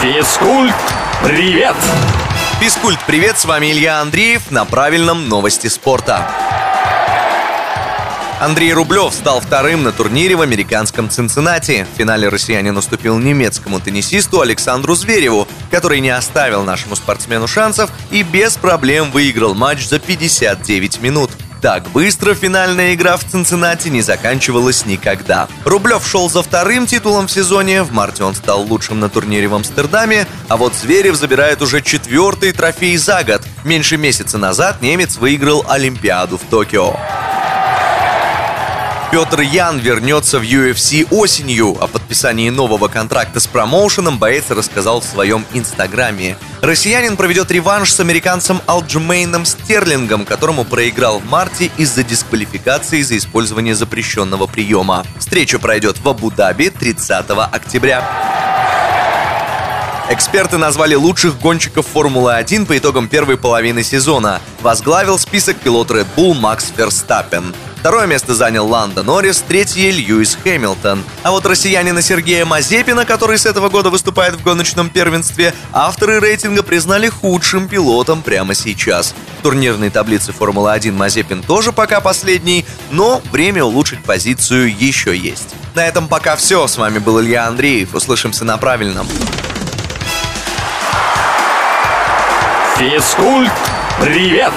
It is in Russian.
Физкульт, привет! Физкульт, привет, с вами Илья Андреев на правильном новости спорта. Андрей Рублев стал вторым на турнире в американском Цинциннати. В финале россиянин уступил немецкому теннисисту Александру Звереву, который не оставил нашему спортсмену шансов и без проблем выиграл матч за 59 минут. Так быстро финальная игра в Цинциннати не заканчивалась никогда. Рублев шел за вторым титулом в сезоне, в марте он стал лучшим на турнире в Амстердаме, а вот Зверев забирает уже четвертый трофей за год. Меньше месяца назад немец выиграл Олимпиаду в Токио. Петр Ян вернется в UFC осенью. О подписании нового контракта с промоушеном боец рассказал в своем инстаграме. Россиянин проведет реванш с американцем Алджумейном Стерлингом, которому проиграл в марте из-за дисквалификации за использование запрещенного приема. Встреча пройдет в Абу-Даби 30 октября. Эксперты назвали лучших гонщиков Формулы-1 по итогам первой половины сезона. Возглавил список пилот Red Bull Макс Ферстаппен. Второе место занял Ланда Норрис, третье – Льюис Хэмилтон. А вот россиянина Сергея Мазепина, который с этого года выступает в гоночном первенстве, авторы рейтинга признали худшим пилотом прямо сейчас. В турнирной таблице Формулы-1 Мазепин тоже пока последний, но время улучшить позицию еще есть. На этом пока все. С вами был Илья Андреев. Услышимся на правильном. Физкульт, привет!